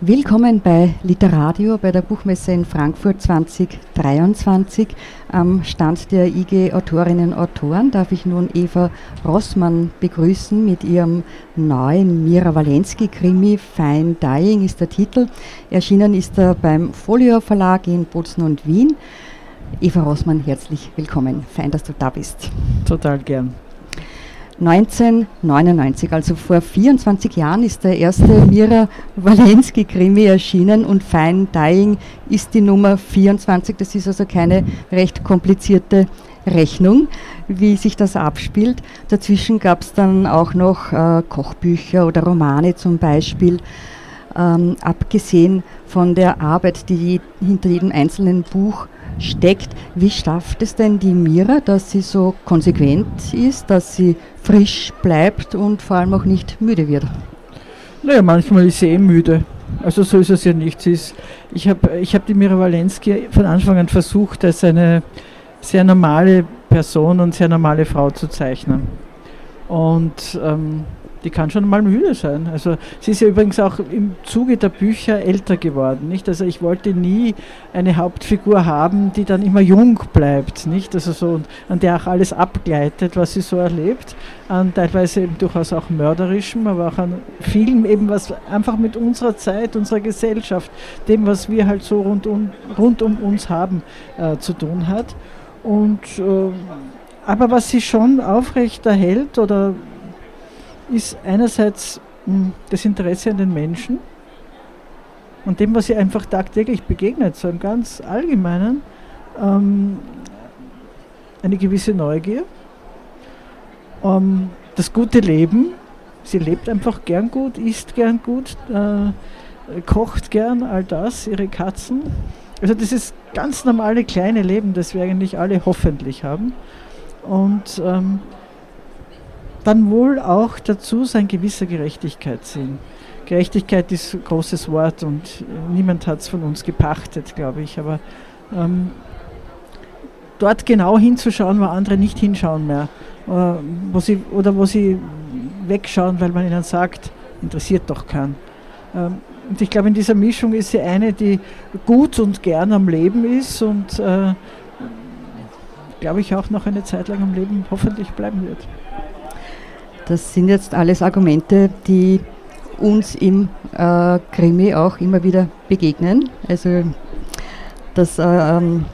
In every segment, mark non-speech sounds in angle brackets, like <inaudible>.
Willkommen bei Literadio bei der Buchmesse in Frankfurt 2023. Am Stand der IG Autorinnen und Autoren darf ich nun Eva Rossmann begrüßen mit ihrem neuen Mira Walensky-Krimi Fine Dying ist der Titel. Erschienen ist er beim Folio Verlag in Bozen und Wien. Eva Rossmann, herzlich willkommen. Fein, dass du da bist. Total gern. 1999, also vor 24 Jahren, ist der erste Mira Walensky-Krimi erschienen und Fine Dying ist die Nummer 24. Das ist also keine recht komplizierte Rechnung, wie sich das abspielt. Dazwischen gab es dann auch noch äh, Kochbücher oder Romane zum Beispiel. Ähm, abgesehen von der Arbeit, die hinter jedem einzelnen Buch steckt. Wie schafft es denn die Mira, dass sie so konsequent ist, dass sie frisch bleibt und vor allem auch nicht müde wird? Naja, manchmal ist sie eh müde. Also so ist es ja nicht. ist, ich habe ich hab die Mira Walensky von Anfang an versucht, als eine sehr normale Person und sehr normale Frau zu zeichnen. Und ähm, die kann schon mal müde sein. Also sie ist ja übrigens auch im Zuge der Bücher älter geworden, nicht? Also ich wollte nie eine Hauptfigur haben, die dann immer jung bleibt, nicht? Also so und an der auch alles abgleitet, was sie so erlebt, an teilweise eben durchaus auch mörderischem, aber auch an vielem eben was einfach mit unserer Zeit, unserer Gesellschaft, dem was wir halt so rund um, rund um uns haben, äh, zu tun hat. Und äh, aber was sie schon aufrecht erhält oder ist einerseits hm, das Interesse an den Menschen und dem, was ihr einfach tagtäglich begegnet, so im ganz Allgemeinen, ähm, eine gewisse Neugier, ähm, das gute Leben. Sie lebt einfach gern gut, isst gern gut, äh, kocht gern, all das, ihre Katzen. Also das ist ganz normale kleine Leben, das wir eigentlich alle hoffentlich haben. Und ähm, dann wohl auch dazu sein gewisser Gerechtigkeitssinn. Gerechtigkeit ist ein großes Wort und niemand hat es von uns gepachtet, glaube ich. Aber ähm, dort genau hinzuschauen, wo andere nicht hinschauen mehr. Äh, wo sie, oder wo sie wegschauen, weil man ihnen sagt, interessiert doch keinen. Ähm, und ich glaube, in dieser Mischung ist sie eine, die gut und gern am Leben ist und, äh, glaube ich, auch noch eine Zeit lang am Leben hoffentlich bleiben wird. Das sind jetzt alles Argumente, die uns im äh, Krimi auch immer wieder begegnen. Also das äh, ähm,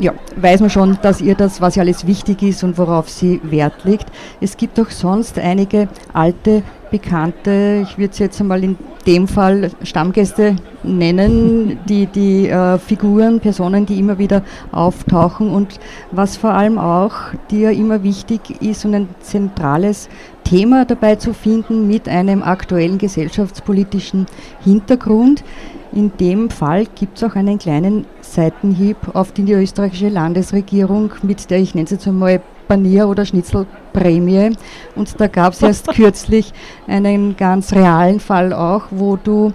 ja, weiß man schon, dass ihr das, was ja alles wichtig ist und worauf sie Wert legt. Es gibt auch sonst einige alte Bekannte, ich würde sie jetzt einmal in dem Fall Stammgäste nennen, die, die äh, Figuren, Personen, die immer wieder auftauchen und was vor allem auch dir immer wichtig ist und ein zentrales Thema dabei zu finden mit einem aktuellen gesellschaftspolitischen Hintergrund. In dem Fall gibt es auch einen kleinen Seitenhieb auf die österreichische Landesregierung, mit der ich nenne es jetzt einmal Panier- oder Schnitzelprämie. Und da gab es <laughs> erst kürzlich einen ganz realen Fall auch, wo du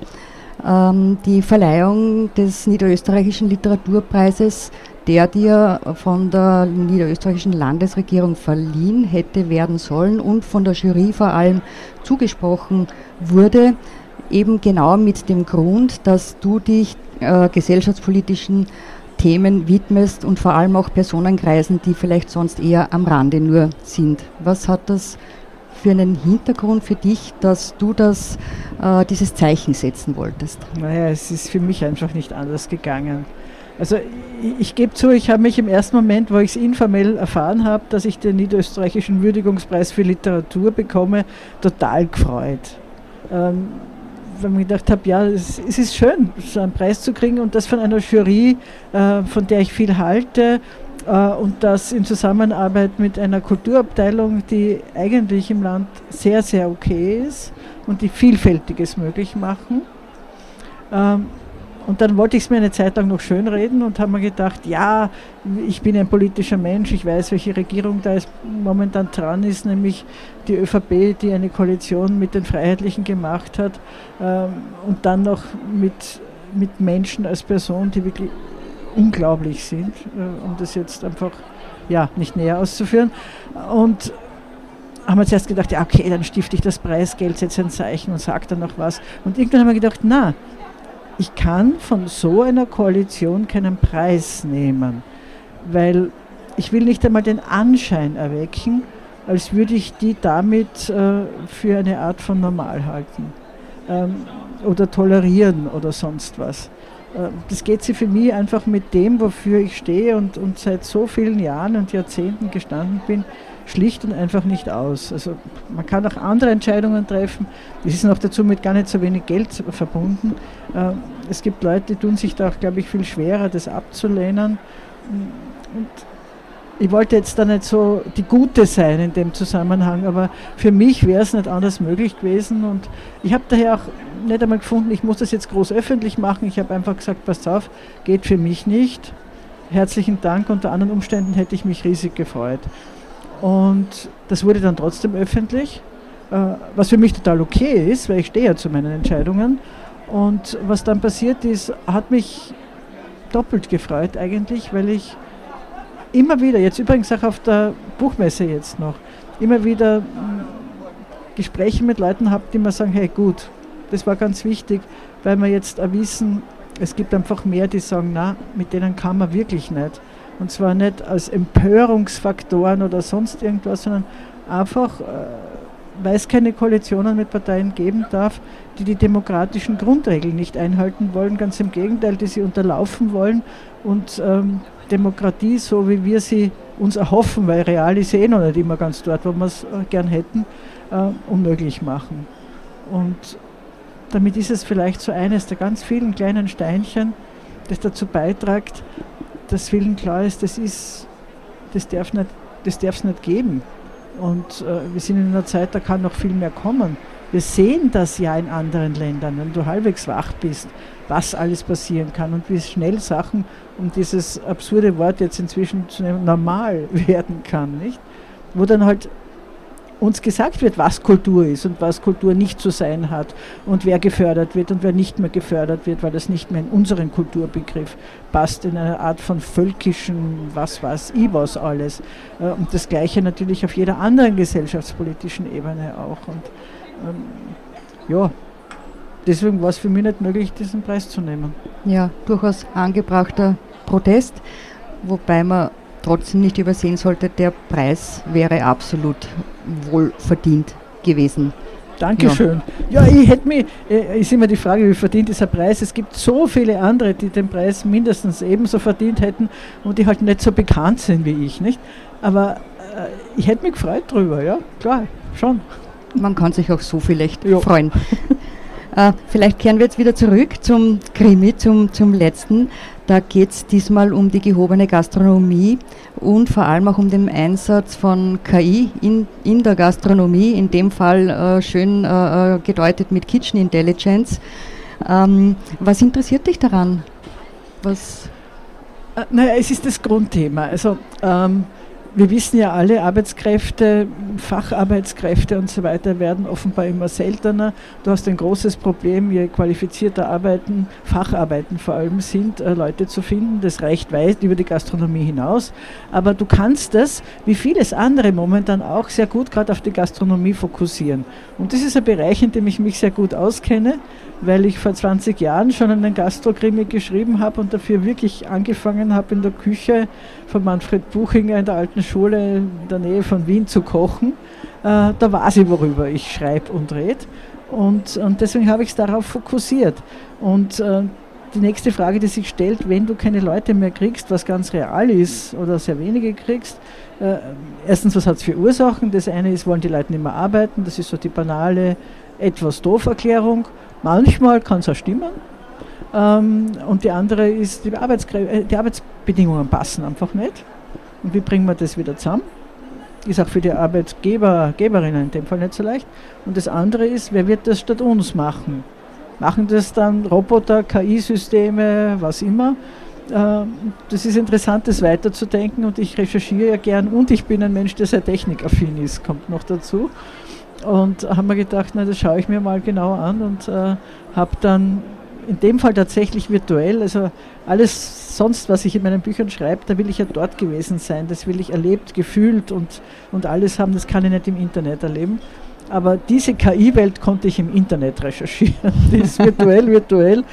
ähm, die Verleihung des Niederösterreichischen Literaturpreises, der dir von der Niederösterreichischen Landesregierung verliehen hätte werden sollen und von der Jury vor allem zugesprochen wurde, eben genau mit dem Grund, dass du dich äh, gesellschaftspolitischen Themen widmest und vor allem auch Personenkreisen, die vielleicht sonst eher am Rande nur sind. Was hat das für einen Hintergrund für dich, dass du das, äh, dieses Zeichen setzen wolltest? Naja, es ist für mich einfach nicht anders gegangen. Also ich, ich gebe zu, ich habe mich im ersten Moment, wo ich es informell erfahren habe, dass ich den niederösterreichischen Würdigungspreis für Literatur bekomme, total gefreut. Ähm, weil ich gedacht habe, ja, es, es, ist schön, so einen Preis zu kriegen und das von einer Jury, äh, von der ich viel halte äh, und das in Zusammenarbeit mit einer Kulturabteilung, die eigentlich im Land sehr, sehr okay ist und die Vielfältiges möglich machen. Ähm, und dann wollte ich es mir eine Zeit lang noch schönreden und habe mir gedacht, ja, ich bin ein politischer Mensch, ich weiß, welche Regierung da ist, momentan dran ist, nämlich die ÖVP, die eine Koalition mit den Freiheitlichen gemacht hat ähm, und dann noch mit, mit Menschen als Person, die wirklich unglaublich sind, äh, um das jetzt einfach ja, nicht näher auszuführen. Und haben wir zuerst gedacht, ja, okay, dann stifte ich das Preisgeld, setze ein Zeichen und sage dann noch was. Und irgendwann haben wir gedacht, na, ich kann von so einer Koalition keinen Preis nehmen, weil ich will nicht einmal den Anschein erwecken, als würde ich die damit äh, für eine Art von normal halten ähm, oder tolerieren oder sonst was. Äh, das geht sie für mich einfach mit dem, wofür ich stehe und, und seit so vielen Jahren und Jahrzehnten gestanden bin, schlicht und einfach nicht aus. Also man kann auch andere Entscheidungen treffen. Das ist noch dazu mit gar nicht so wenig Geld verbunden. Äh, es gibt Leute, die tun sich da auch, glaube ich, viel schwerer, das abzulehnen. Und ich wollte jetzt da nicht so die Gute sein in dem Zusammenhang, aber für mich wäre es nicht anders möglich gewesen. Und ich habe daher auch nicht einmal gefunden, ich muss das jetzt groß öffentlich machen. Ich habe einfach gesagt, passt auf, geht für mich nicht. Herzlichen Dank. Unter anderen Umständen hätte ich mich riesig gefreut. Und das wurde dann trotzdem öffentlich, äh, was für mich total okay ist, weil ich stehe ja zu meinen Entscheidungen. Und was dann passiert ist, hat mich doppelt gefreut eigentlich, weil ich immer wieder, jetzt übrigens auch auf der Buchmesse jetzt noch, immer wieder hm, Gespräche mit Leuten habe, die mir sagen, hey gut, das war ganz wichtig, weil wir jetzt wissen, es gibt einfach mehr, die sagen, na, mit denen kann man wirklich nicht. Und zwar nicht als Empörungsfaktoren oder sonst irgendwas, sondern einfach, äh, weil es keine Koalitionen mit Parteien geben darf, die die demokratischen Grundregeln nicht einhalten wollen. Ganz im Gegenteil, die sie unterlaufen wollen und ähm, Demokratie, so wie wir sie uns erhoffen, weil real ist eh noch nicht immer ganz dort, wo wir es äh, gern hätten, äh, unmöglich machen. Und damit ist es vielleicht so eines der ganz vielen kleinen Steinchen, das dazu beiträgt, dass vielen klar ist, das ist, das darf nicht, das darf es nicht geben. Und äh, wir sind in einer Zeit, da kann noch viel mehr kommen. Wir sehen das ja in anderen Ländern, wenn du halbwegs wach bist, was alles passieren kann und wie schnell Sachen, um dieses absurde Wort jetzt inzwischen zu nehmen, normal <laughs> werden kann, nicht? Wo dann halt uns gesagt wird, was Kultur ist und was Kultur nicht zu sein hat und wer gefördert wird und wer nicht mehr gefördert wird, weil das nicht mehr in unseren Kulturbegriff passt, in einer Art von völkischen, was was alles. Äh, und das Gleiche natürlich auf jeder anderen gesellschaftspolitischen Ebene auch. Und ähm, ja, deswegen war es für mich nicht möglich, diesen Preis zu nehmen. Ja, durchaus angebrachter Protest, wobei man trotzdem nicht übersehen sollte, der Preis wäre absolut wohl verdient gewesen. Dankeschön. Ja, ja ich hätte mir, äh, ist immer die Frage, wie verdient dieser Preis? Es gibt so viele andere, die den Preis mindestens ebenso verdient hätten und die halt nicht so bekannt sind wie ich, nicht? Aber äh, ich hätte mich gefreut drüber, ja, klar, schon. Man kann sich auch so vielleicht ja. freuen. Äh, vielleicht kehren wir jetzt wieder zurück zum Krimi, zum, zum letzten. Da geht es diesmal um die gehobene Gastronomie und vor allem auch um den Einsatz von KI in, in der Gastronomie, in dem Fall äh, schön äh, äh, gedeutet mit Kitchen Intelligence. Ähm, was interessiert dich daran? Was äh, naja, es ist das Grundthema. Also ähm, wir wissen ja alle, Arbeitskräfte, Facharbeitskräfte und so weiter werden offenbar immer seltener. Du hast ein großes Problem, je qualifizierter Arbeiten, Facharbeiten vor allem sind, äh, Leute zu finden. Das reicht weit über die Gastronomie hinaus. Aber du kannst das, wie vieles andere momentan auch, sehr gut gerade auf die Gastronomie fokussieren. Und das ist ein Bereich, in dem ich mich sehr gut auskenne weil ich vor 20 Jahren schon einen Gastrokrimi geschrieben habe und dafür wirklich angefangen habe, in der Küche von Manfred Buchinger in der alten Schule in der Nähe von Wien zu kochen. Äh, da weiß ich, worüber ich schreibe und rede. Und, und deswegen habe ich es darauf fokussiert. Und äh, die nächste Frage, die sich stellt, wenn du keine Leute mehr kriegst, was ganz real ist oder sehr wenige kriegst, äh, erstens, was hat es für Ursachen? Das eine ist, wollen die Leute nicht mehr arbeiten, das ist so die banale, etwas doof Erklärung. Manchmal kann es auch stimmen. Ähm, und die andere ist, die, äh, die Arbeitsbedingungen passen einfach nicht. Und wie bringen wir das wieder zusammen? Ist auch für die Arbeitgeber, Geberinnen in dem Fall nicht so leicht. Und das andere ist, wer wird das statt uns machen? machen das dann Roboter, KI-Systeme, was immer. Ähm, das ist interessant, das weiterzudenken und ich recherchiere ja gern und ich bin ein Mensch, der sehr technikaffin ist, kommt noch dazu. Und haben wir gedacht, na, das schaue ich mir mal genau an und äh, habe dann in dem Fall tatsächlich virtuell, also alles sonst, was ich in meinen Büchern schreibe, da will ich ja dort gewesen sein, das will ich erlebt, gefühlt und, und alles haben, das kann ich nicht im Internet erleben. Aber diese KI-Welt konnte ich im Internet recherchieren. <laughs> Die ist virtuell, virtuell.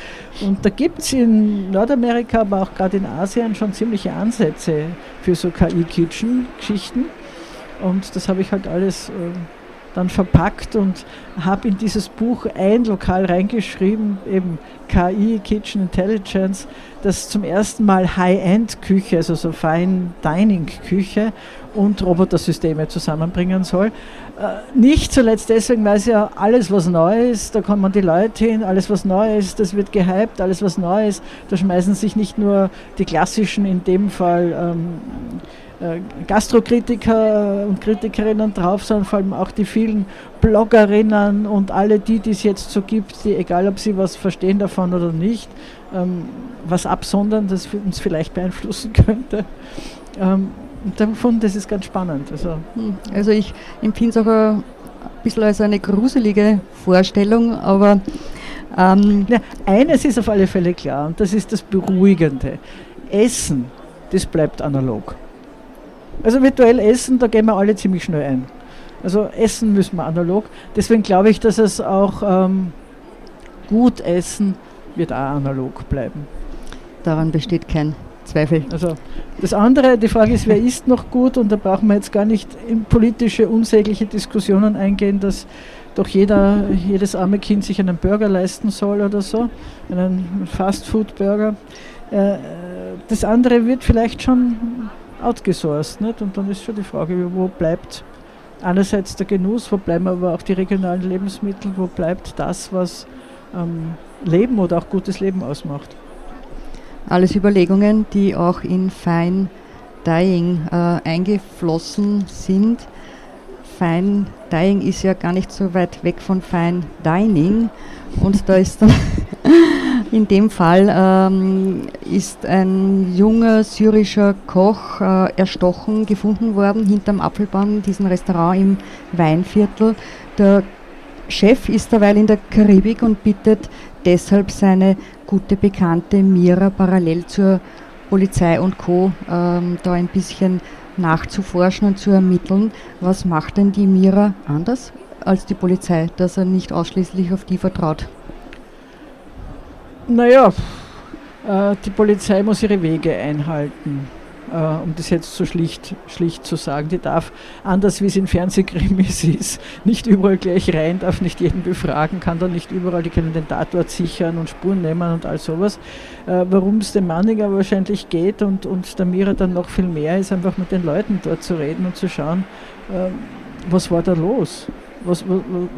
Und da gibt es in Nordamerika, aber auch gerade in Asien schon ziemliche Ansätze für so KI-Kitchen-Geschichten. Und das habe ich halt alles äh, dann verpackt und habe in dieses Buch ein Lokal reingeschrieben, eben KI, Kitchen Intelligence, das zum ersten Mal High-End-Küche, also so Fine Dining-Küche und Robotersysteme zusammenbringen soll. Äh, nicht zuletzt deswegen, weil es ja alles, was neu ist, da kommen die Leute hin, alles, was neu ist, das wird gehypt, alles, was neu ist, da schmeißen sich nicht nur die klassischen, in dem Fall ähm, äh, Gastrokritiker und Kritikerinnen drauf, sondern vor allem auch die vielen Bloggerinnen und alle die, die es jetzt so gibt, die, egal ob sie was verstehen davon oder nicht, ähm, was absondern, das uns vielleicht beeinflussen <laughs> könnte. Ähm, davon, das ist ganz spannend. Also, hm, also ich empfinde es auch ein bisschen als eine gruselige Vorstellung, aber ähm ja, eines ist auf alle Fälle klar und das ist das Beruhigende. Essen, das bleibt analog. Also virtuell essen, da gehen wir alle ziemlich schnell ein. Also essen müssen wir analog. Deswegen glaube ich, dass es auch ähm, gut essen wird auch analog bleiben. Daran besteht kein Zweifel. Also das andere, die Frage ist, wer <laughs> isst noch gut? Und da brauchen wir jetzt gar nicht in politische, unsägliche Diskussionen eingehen, dass doch jeder, jedes arme Kind sich einen Burger leisten soll oder so, einen Fast-Food-Burger. Äh, das andere wird vielleicht schon outgesourced. Nicht? Und dann ist schon die Frage, wo bleibt einerseits der Genuss, wo bleiben aber auch die regionalen Lebensmittel, wo bleibt das, was ähm, Leben oder auch gutes Leben ausmacht. Alles Überlegungen, die auch in Fine Dying äh, eingeflossen sind. Fine Dying ist ja gar nicht so weit weg von Fine Dining und da ist dann <laughs> In dem Fall ähm, ist ein junger syrischer Koch äh, erstochen gefunden worden hinterm Apfelbaum, diesem Restaurant im Weinviertel. Der Chef ist derweil in der Karibik und bittet deshalb seine gute Bekannte Mira parallel zur Polizei und Co. Ähm, da ein bisschen nachzuforschen und zu ermitteln. Was macht denn die Mira anders als die Polizei, dass er nicht ausschließlich auf die vertraut? Naja, äh, die Polizei muss ihre Wege einhalten, äh, um das jetzt so schlicht, schlicht zu sagen. Die darf, anders wie es in Fernsehkrimis <laughs> ist, nicht überall gleich rein, darf nicht jeden befragen, kann dann nicht überall, die können den Tatort sichern und Spuren nehmen und all sowas. Äh, Worum es dem Manninger wahrscheinlich geht und, und der Mira dann noch viel mehr, ist einfach mit den Leuten dort zu reden und zu schauen, was war da los? Was,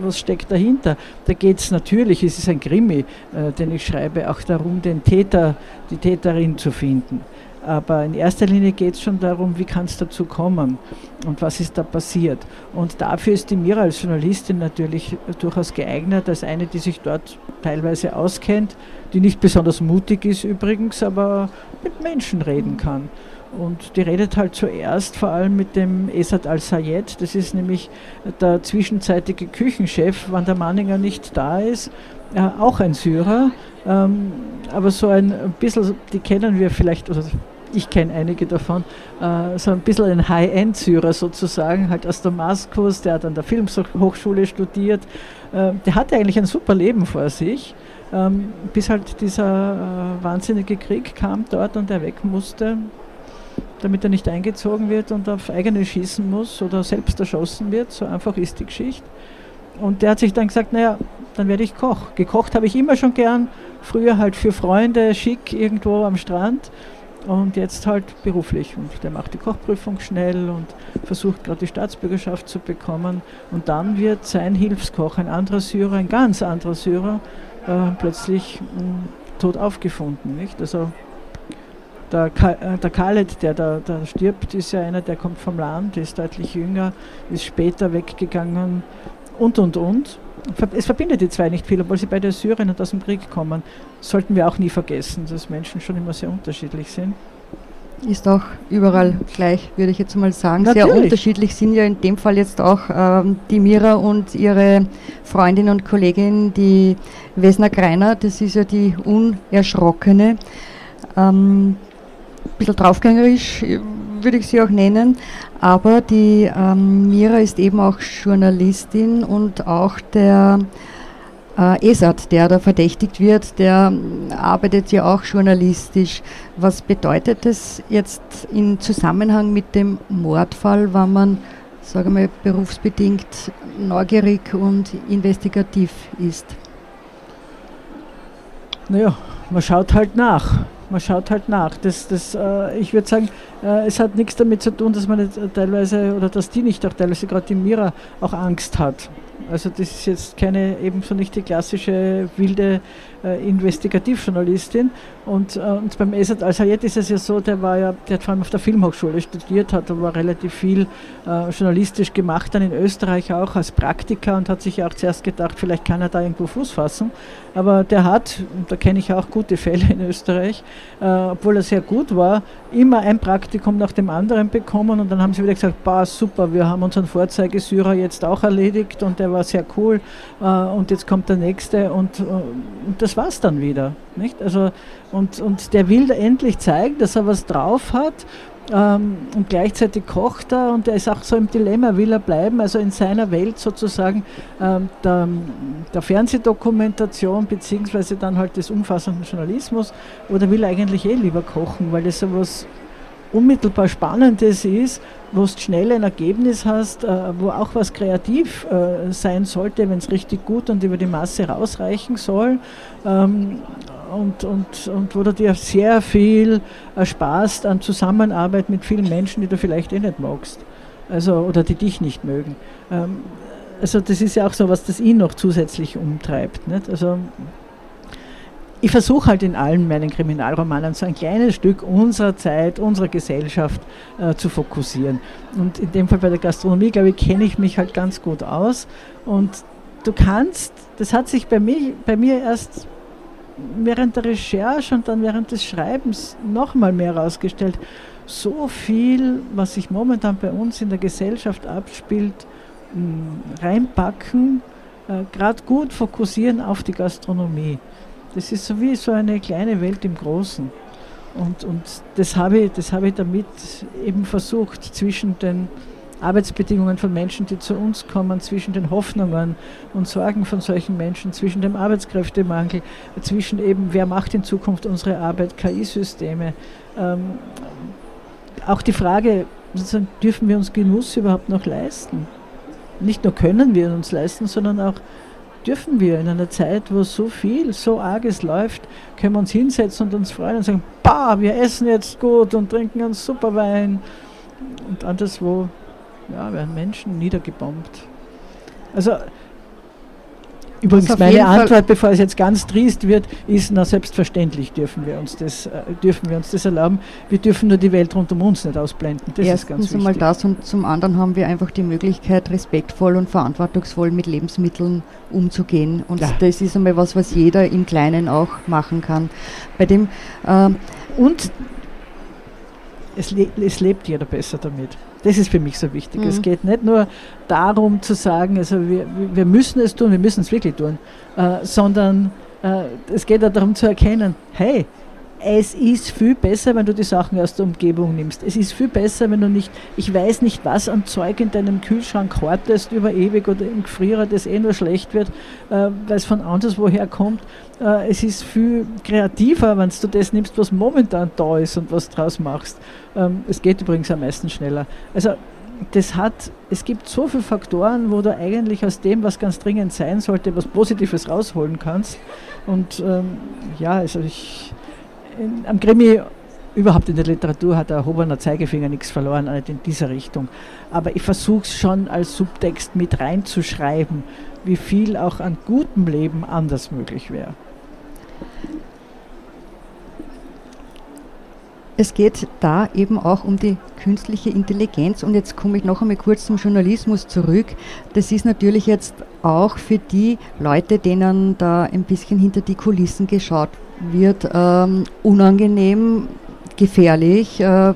was, steckt dahinter? Da geht es natürlich, es ist ein Krimi, äh, den ich schreibe, auch darum, den Täter, die Täterin zu finden. Aber in erster Linie geht es schon darum, wie kann es dazu kommen und was ist da passiert. Und dafür ist die Mira als Journalistin natürlich durchaus geeignet, als eine, die sich dort teilweise auskennt, die nicht besonders mutig ist übrigens, aber mit Menschen reden kann. Und die redet halt zuerst vor allem mit dem Esad al-Sayed, das ist nämlich der zwischenzeitige Küchenchef, wann der Manninger nicht da ist, äh, auch ein Syrer, ähm, aber so ein bisschen, die kennen wir vielleicht, oder ich kenne einige davon, äh, so ein bisschen ein High-End-Syrer sozusagen, halt aus Damaskus, der hat an der Filmhochschule studiert, äh, der hatte eigentlich ein super Leben vor sich. Ähm, bis halt dieser äh, wahnsinnige Krieg kam dort und er weg musste damit er nicht eingezogen wird und auf eigene schießen muss oder selbst erschossen wird. So einfach ist die Geschichte. Und der hat sich dann gesagt, naja, dann werde ich Koch. Gekocht habe ich immer schon gern, früher halt für Freunde, schick irgendwo am Strand und jetzt halt beruflich. Und der macht die Kochprüfung schnell und versucht gerade die Staatsbürgerschaft zu bekommen. Und dann wird sein Hilfskoch, ein anderer Syrer, ein ganz anderer Syrer, äh, plötzlich mh, tot aufgefunden. Nicht? Also der, äh, der Khaled, der da, da stirbt, ist ja einer, der kommt vom Land, ist deutlich jünger, ist später weggegangen und und und. es verbindet die zwei nicht viel, obwohl sie beide aus Syrien und aus dem Krieg kommen. Sollten wir auch nie vergessen, dass Menschen schon immer sehr unterschiedlich sind. Ist auch überall gleich, würde ich jetzt mal sagen. Natürlich. Sehr unterschiedlich sind ja in dem Fall jetzt auch ähm, die Mira und ihre Freundin und Kollegin, die Wesner Greiner. Das ist ja die Unerschrockene. Ähm, bisschen draufgängerisch würde ich sie auch nennen. Aber die ähm, Mira ist eben auch Journalistin und auch der äh, Esat, der da verdächtigt wird, der arbeitet ja auch journalistisch. Was bedeutet das jetzt im Zusammenhang mit dem Mordfall, wenn man, sage mal, berufsbedingt neugierig und investigativ ist? Naja, man schaut halt nach. Man schaut halt nach. Das, das, äh, ich würde sagen, äh, es hat nichts damit zu tun, dass man nicht teilweise oder dass die nicht auch teilweise gerade die Mira auch Angst hat. Also das ist jetzt keine ebenso nicht die klassische wilde äh, Investigativjournalistin. Und, äh, und beim Esat Al-Sayed ist es ja so, der war ja, der hat vor allem auf der Filmhochschule studiert, hat aber relativ viel äh, journalistisch gemacht, dann in Österreich auch als Praktiker und hat sich ja auch zuerst gedacht, vielleicht kann er da irgendwo Fuß fassen. Aber der hat, und da kenne ich auch gute Fälle in Österreich, äh, obwohl er sehr gut war, immer ein Praktikum nach dem anderen bekommen und dann haben sie wieder gesagt, super, wir haben unseren Vorzeigesyrer jetzt auch erledigt und der war sehr cool äh, und jetzt kommt der nächste und, äh, und das war es dann wieder. Nicht? Also, und, und der will endlich zeigen, dass er was drauf hat ähm, und gleichzeitig kocht er und er ist auch so im Dilemma, will er bleiben, also in seiner Welt sozusagen ähm, der, der, Fernsehdokumentation beziehungsweise dann halt des umfassenden Journalismus oder will er eigentlich eh lieber kochen, weil das so was unmittelbar Spannendes ist, wo du schnell ein Ergebnis hast, äh, wo auch was kreativ äh, sein sollte, wenn es richtig gut und über die Masse rausreichen soll. Ähm, und, und, und wo du dir sehr viel ersparst an Zusammenarbeit mit vielen Menschen, die du vielleicht eh nicht magst. Also, oder die dich nicht mögen. Ähm, also das ist ja auch so was, das ihn noch zusätzlich umtreibt. Nicht? Also ich versuche halt in allen meinen Kriminalromanen so ein kleines Stück unserer Zeit, unserer Gesellschaft äh, zu fokussieren. Und in dem Fall bei der Gastronomie, glaube ich, kenne ich mich halt ganz gut aus. Und du kannst, das hat sich bei mir, bei mir erst während der Recherche und dann während des Schreibens nochmal mehr herausgestellt, so viel, was sich momentan bei uns in der Gesellschaft abspielt, mh, reinpacken, äh, gerade gut fokussieren auf die Gastronomie. Das ist so wie so eine kleine Welt im Großen. Und, und das habe ich, das habe ich damit eben versucht, zwischen den Arbeitsbedingungen von Menschen, die zu uns kommen, zwischen den Hoffnungen und Sorgen von solchen Menschen, zwischen dem Arbeitskräftemangel, zwischen eben, wer macht in Zukunft unsere Arbeit, KI-Systeme. Ähm, auch die Frage, dürfen wir uns Genuss überhaupt noch leisten? Nicht nur können wir uns leisten, sondern auch dürfen wir in einer Zeit, wo so viel, so arges läuft, können wir uns hinsetzen und uns freuen und sagen, bah, wir essen jetzt gut und trinken einen super Wein. Und anderswo ja, werden Menschen niedergebombt. Also Übrigens, meine Antwort, bevor es jetzt ganz trist wird, ist, na selbstverständlich dürfen wir uns das, äh, dürfen wir uns das erlauben. Wir dürfen nur die Welt rund um uns nicht ausblenden. Das Erstens ist ganz wichtig. einmal das und zum anderen haben wir einfach die Möglichkeit, respektvoll und verantwortungsvoll mit Lebensmitteln umzugehen. Und ja. das ist einmal was, was jeder im Kleinen auch machen kann. Bei dem äh, und es, le es lebt jeder besser damit. Das ist für mich so wichtig. Mhm. Es geht nicht nur darum zu sagen, also wir, wir müssen es tun, wir müssen es wirklich tun, äh, sondern äh, es geht auch darum zu erkennen, hey, es ist viel besser, wenn du die Sachen aus der Umgebung nimmst. Es ist viel besser, wenn du nicht, ich weiß nicht, was an Zeug in deinem Kühlschrank hortest über ewig oder im Gefrierer, das eh nur schlecht wird, äh, weil es von anders woher kommt. Äh, es ist viel kreativer, wenn du das nimmst, was momentan da ist und was draus machst. Ähm, es geht übrigens am meisten schneller. Also das hat, es gibt so viele Faktoren, wo du eigentlich aus dem, was ganz dringend sein sollte, was Positives rausholen kannst. Und ähm, ja, also ich in, am Krimi, überhaupt in der Literatur hat der erhobener Zeigefinger nichts verloren, nicht in dieser Richtung. Aber ich versuche es schon als Subtext mit reinzuschreiben, wie viel auch an gutem Leben anders möglich wäre. es geht da eben auch um die künstliche Intelligenz. Und jetzt komme ich noch einmal kurz zum Journalismus zurück. Das ist natürlich jetzt auch für die Leute, denen da ein bisschen hinter die Kulissen geschaut wird, ähm, unangenehm, gefährlich. Äh,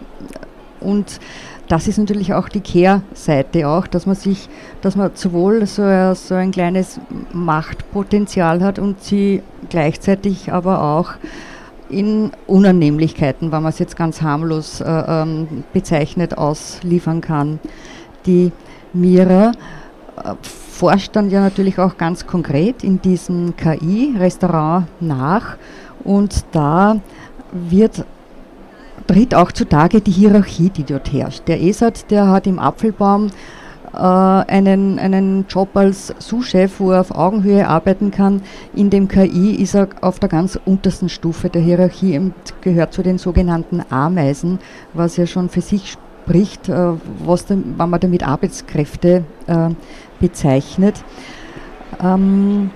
und das ist natürlich auch die Kehrseite auch, dass man sich, dass man sowohl so, ein, so ein kleines Machtpotenzial hat und sie gleichzeitig aber auch in Unannehmlichkeiten, wenn man es jetzt ganz harmlos äh, ähm, bezeichnet, ausliefern kann. Die Mira äh, forscht dann ja natürlich auch ganz konkret in diesem KI-Restaurant nach und da wird tritt auch zutage die Hierarchie, die dort herrscht. Der ESAT, der hat im Apfelbaum äh, einen, einen Job als Sous-Chef, wo er auf Augenhöhe arbeiten kann. In dem KI ist er auf der ganz untersten Stufe der Hierarchie und gehört zu den sogenannten Ameisen, was ja schon für sich spricht, äh, was denn, wenn man damit Arbeitskräfte äh, bezeichnet. Ähm,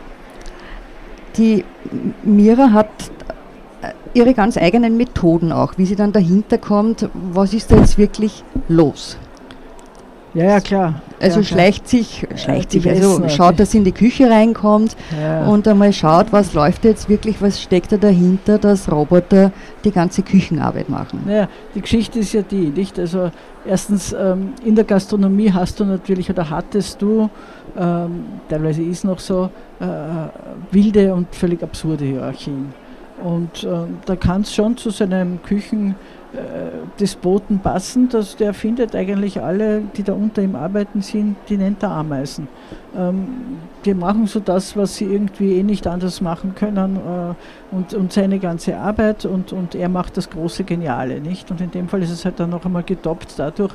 die Mira hat ihre ganz eigenen Methoden auch, wie sie dann dahinter kommt, was ist da jetzt wirklich los? Ja, ja, klar. Also ja, schleicht klar. sich, schleicht sich, also schaut, dass sie in die Küche reinkommt ja. und einmal schaut, was läuft jetzt wirklich, was steckt da dahinter, dass Roboter die ganze Küchenarbeit machen. Naja, die Geschichte ist ja die, nicht? Also erstens, ähm, in der Gastronomie hast du natürlich oder hattest du, ähm, teilweise ist noch so, äh, wilde und völlig absurde Hierarchien. Und äh, da kann es schon zu seinem Küchendespoten äh, passen, dass der findet eigentlich alle, die da unter ihm arbeiten sind, die nennt er Ameisen. Ähm, die machen so das, was sie irgendwie eh nicht anders machen können äh, und, und seine ganze Arbeit und, und er macht das große Geniale, nicht? Und in dem Fall ist es halt dann noch einmal getoppt dadurch,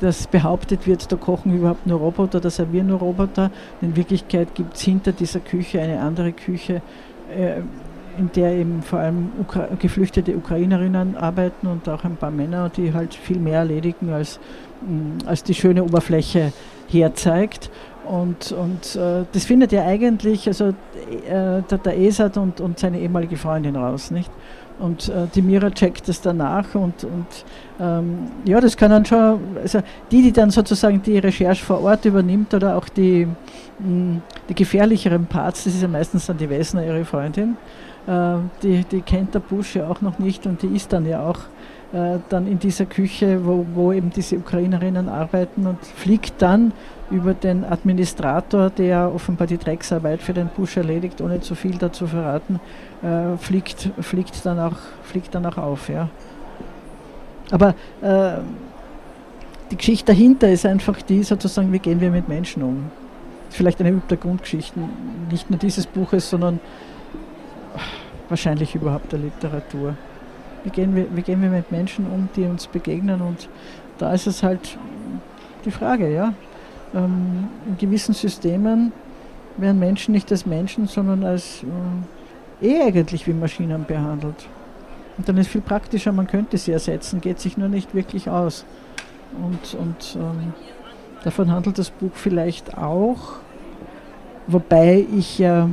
dass behauptet wird, da kochen überhaupt nur Roboter, da servieren nur Roboter. In Wirklichkeit gibt es hinter dieser Küche eine andere Küche, äh, in der eben vor allem Ukra geflüchtete Ukrainerinnen arbeiten und auch ein paar Männer, die halt viel mehr erledigen, als, mm, als die schöne Oberfläche herzeigt. Und, und äh, das findet ja eigentlich also, äh, der, Esat und, und seine ehemalige Freundin raus, nicht? Und äh, die Mira checkt das danach und, und ähm, ja, das kann dann schon, also die, die dann sozusagen die Recherche vor Ort übernimmt oder auch die, mh, mm, die gefährlicheren Parts, das ist ja meistens dann die Wessner, ihre Freundin, die, die kennt der Busch ja auch noch nicht und die ist dann ja auch äh, dann in dieser Küche, wo, wo eben diese Ukrainerinnen arbeiten und fliegt dann über den Administrator, der offenbar die Drecksarbeit für den Busch erledigt, ohne zu viel dazu verraten, äh, fliegt, fliegt, dann auch, fliegt dann auch auf. Ja. Aber äh, die Geschichte dahinter ist einfach die, sozusagen, wie gehen wir mit Menschen um. Vielleicht eine der Grundgeschichten, nicht nur dieses Buches, sondern wahrscheinlich überhaupt der Literatur. Wie gehen, wir, wie gehen wir mit Menschen um, die uns begegnen? Und da ist es halt die Frage, ja. Ähm, in gewissen Systemen werden Menschen nicht als Menschen, sondern als äh, eh eigentlich wie Maschinen behandelt. Und dann ist viel praktischer, man könnte sie ersetzen, geht sich nur nicht wirklich aus. Und, und ähm, davon handelt das Buch vielleicht auch, wobei ich ja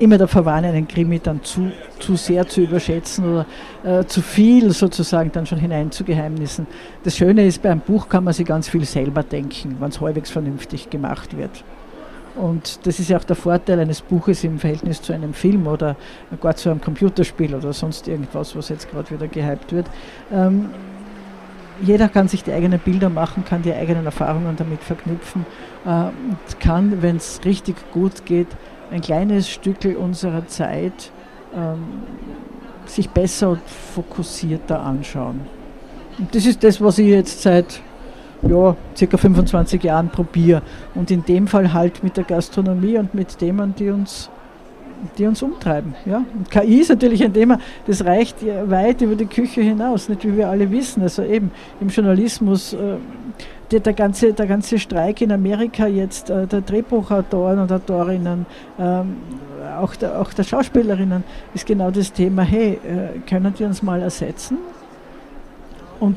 immer davor warne, einen Krimi dann zu, zu sehr zu überschätzen oder äh, zu viel sozusagen dann schon hineinzugeheimnissen. Das Schöne ist, bei einem Buch kann man sich ganz viel selber denken, wenn es halbwegs vernünftig gemacht wird. Und das ist ja auch der Vorteil eines Buches im Verhältnis zu einem Film oder gar zu einem Computerspiel oder sonst irgendwas, was jetzt gerade wieder gehypt wird. Ähm, jeder kann sich die eigenen Bilder machen, kann die eigenen Erfahrungen damit verknüpfen äh, und kann, wenn es richtig gut geht, ein kleines Stück unserer Zeit ähm, sich besser und fokussierter anschauen. Und das ist das, was ich jetzt seit ja, circa 25 Jahren probiere. Und in dem Fall halt mit der Gastronomie und mit Themen, die uns, die uns umtreiben. Ja? Und KI ist natürlich ein Thema, das reicht weit über die Küche hinaus, nicht wie wir alle wissen. Also eben im Journalismus. Äh, der, der, ganze, der ganze Streik in Amerika jetzt, äh, der Drehbuchautoren und Autorinnen, ähm, auch, der, auch der Schauspielerinnen, ist genau das Thema, hey, äh, können die uns mal ersetzen? Und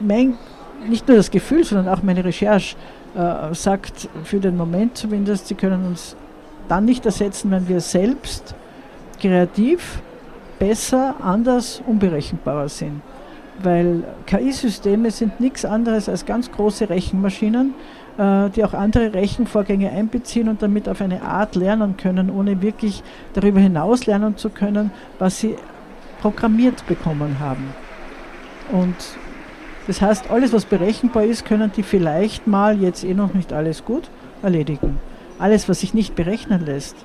mein, nicht nur das Gefühl, sondern auch meine Recherche äh, sagt für den Moment zumindest, sie können uns dann nicht ersetzen, wenn wir selbst kreativ besser, anders, unberechenbarer sind. Weil KI-Systeme sind nichts anderes als ganz große Rechenmaschinen, äh, die auch andere Rechenvorgänge einbeziehen und damit auf eine Art lernen können, ohne wirklich darüber hinaus lernen zu können, was sie programmiert bekommen haben. Und das heißt, alles, was berechenbar ist, können die vielleicht mal, jetzt eh noch nicht alles gut, erledigen. Alles, was sich nicht berechnen lässt,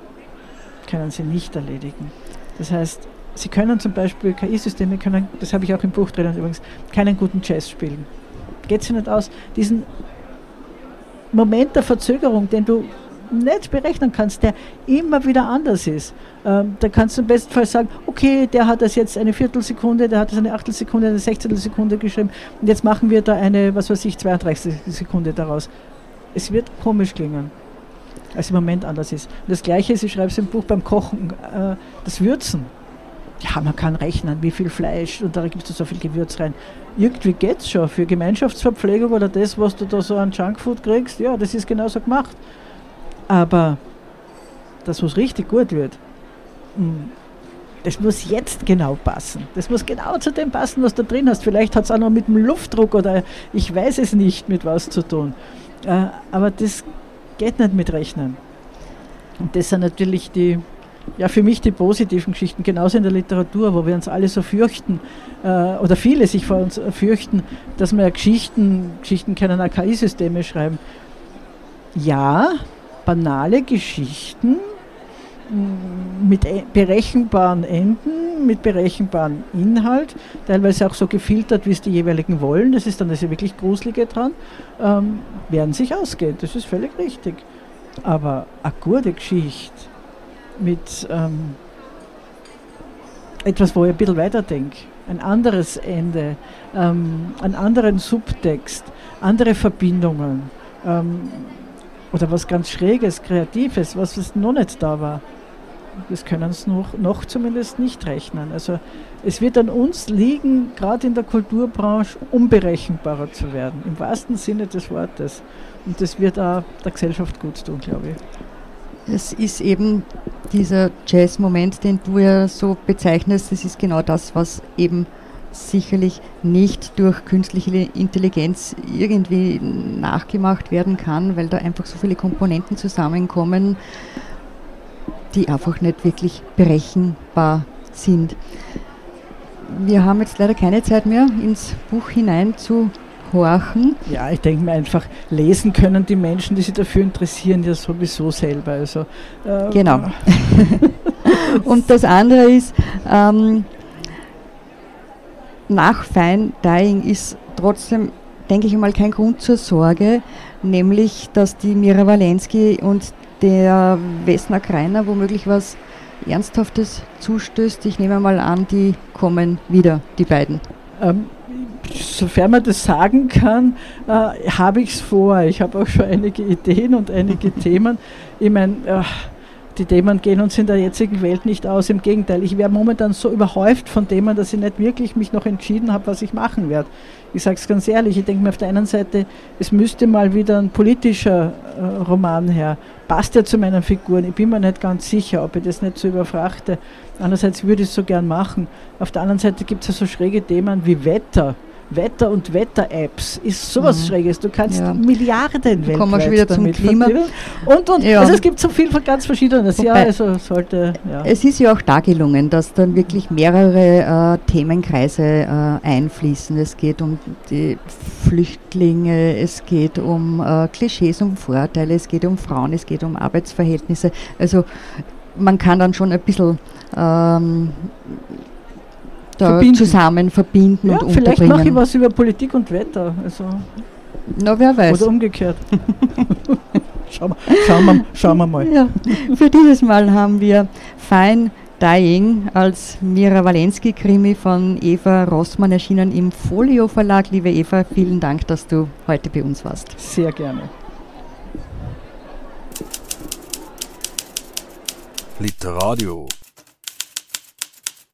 können sie nicht erledigen. Das heißt, sie können zum Beispiel, KI-Systeme können, das habe ich auch im Buch drinnen übrigens, keinen guten Jazz spielen. Geht sie nicht aus, diesen Moment der Verzögerung, den du nicht berechnen kannst, der immer wieder anders ist. Ähm, da kannst du im besten Fall sagen, okay, der hat das jetzt eine Viertelsekunde, der hat das eine Achtelsekunde, eine Sechzehntelsekunde geschrieben und jetzt machen wir da eine, was weiß ich, 32 Sekunde daraus. Es wird komisch klingen, als im Moment anders ist. Und das Gleiche ist, ich schreibe es im Buch beim Kochen, äh, das Würzen. Ja, man kann rechnen, wie viel Fleisch und da gibst du so viel Gewürz rein. Irgendwie geht es schon. Für Gemeinschaftsverpflegung oder das, was du da so an Junkfood kriegst, ja, das ist genauso gemacht. Aber das, was richtig gut wird, hm, das muss jetzt genau passen. Das muss genau zu dem passen, was du drin hast. Vielleicht hat es auch noch mit dem Luftdruck oder ich weiß es nicht, mit was zu tun. Äh, aber das geht nicht mit Rechnen. Und das sind natürlich die, ja, für mich die positiven Geschichten, genauso in der Literatur, wo wir uns alle so fürchten, äh, oder viele sich vor uns fürchten, dass wir Geschichten, Geschichten können AKI-Systeme schreiben. Ja, banale Geschichten mm, mit e-, berechenbaren Enden, mit berechenbarem Inhalt, teilweise auch so gefiltert, wie es die jeweiligen wollen, das ist dann das wirklich Gruselige dran, ähm, werden sich ausgehen, das ist völlig richtig. Aber eine gute Geschichte mit ähm, etwas, wo ich ein bisschen weiterdenke, ein anderes Ende, ähm, einen anderen Subtext, andere Verbindungen, ähm, oder was ganz Schräges, Kreatives, was, noch nicht da war. Das können es noch, noch zumindest nicht rechnen. Also es wird an uns liegen, gerade in der Kulturbranche, unberechenbarer zu werden, im wahrsten Sinne des Wortes. Und das wird auch der Gesellschaft gut tun, glaube ich. Es ist eben dieser Jazz-Moment, den du ja so bezeichnest, das ist genau das, was eben sicherlich nicht durch künstliche Intelligenz irgendwie nachgemacht werden kann, weil da einfach so viele Komponenten zusammenkommen, die einfach nicht wirklich berechenbar sind. Wir haben jetzt leider keine Zeit mehr, ins Buch hinein zu horchen. Ja, ich denke mir einfach, lesen können die Menschen, die sich dafür interessieren, ja sowieso selber. Also, äh, genau. <laughs> Und das andere ist, ähm, nach Fine Dying ist trotzdem, denke ich mal, kein Grund zur Sorge, nämlich, dass die Mira Walensky und der Wesner Kreiner womöglich was Ernsthaftes zustößt. Ich nehme mal an, die kommen wieder, die beiden. Ähm, sofern man das sagen kann, äh, habe ich es vor. Ich habe auch schon einige Ideen und einige <laughs> Themen. Ich meine, äh, die Themen gehen uns in der jetzigen Welt nicht aus. Im Gegenteil, ich wäre momentan so überhäuft von Themen, dass ich nicht wirklich mich noch entschieden habe, was ich machen werde. Ich sage es ganz ehrlich, ich denke mir auf der einen Seite, es müsste mal wieder ein politischer äh, Roman her. Passt ja zu meinen Figuren. Ich bin mir nicht ganz sicher, ob ich das nicht so überfrachte. Andererseits würde ich es so gern machen. Auf der anderen Seite gibt es ja so schräge Themen wie Wetter. Wetter- und Wetter-Apps ist sowas mhm. Schräges. Du kannst ja. Milliarden weltweit Kommen wir schon wieder zum Klima. Und, und. Ja. Also es gibt so viel von ganz Verschiedenes. Ja, also sollte, ja. Es ist ja auch da gelungen, dass dann wirklich mehrere äh, Themenkreise äh, einfließen. Es geht um die Flüchtlinge, es geht um äh, Klischees, um Vorteile, es geht um Frauen, es geht um Arbeitsverhältnisse. Also man kann dann schon ein bisschen ähm, da verbinden. zusammen verbinden ja, und Vielleicht mache ich was über Politik und Wetter. Also Na, wer weiß. Oder umgekehrt. <laughs> schauen, wir, schauen, wir, schauen wir mal. Ja. Für dieses Mal haben wir Fine Dying als Mira Walensky-Krimi von Eva Rossmann erschienen im Folio Verlag. Liebe Eva, vielen Dank, dass du heute bei uns warst. Sehr gerne. Literadio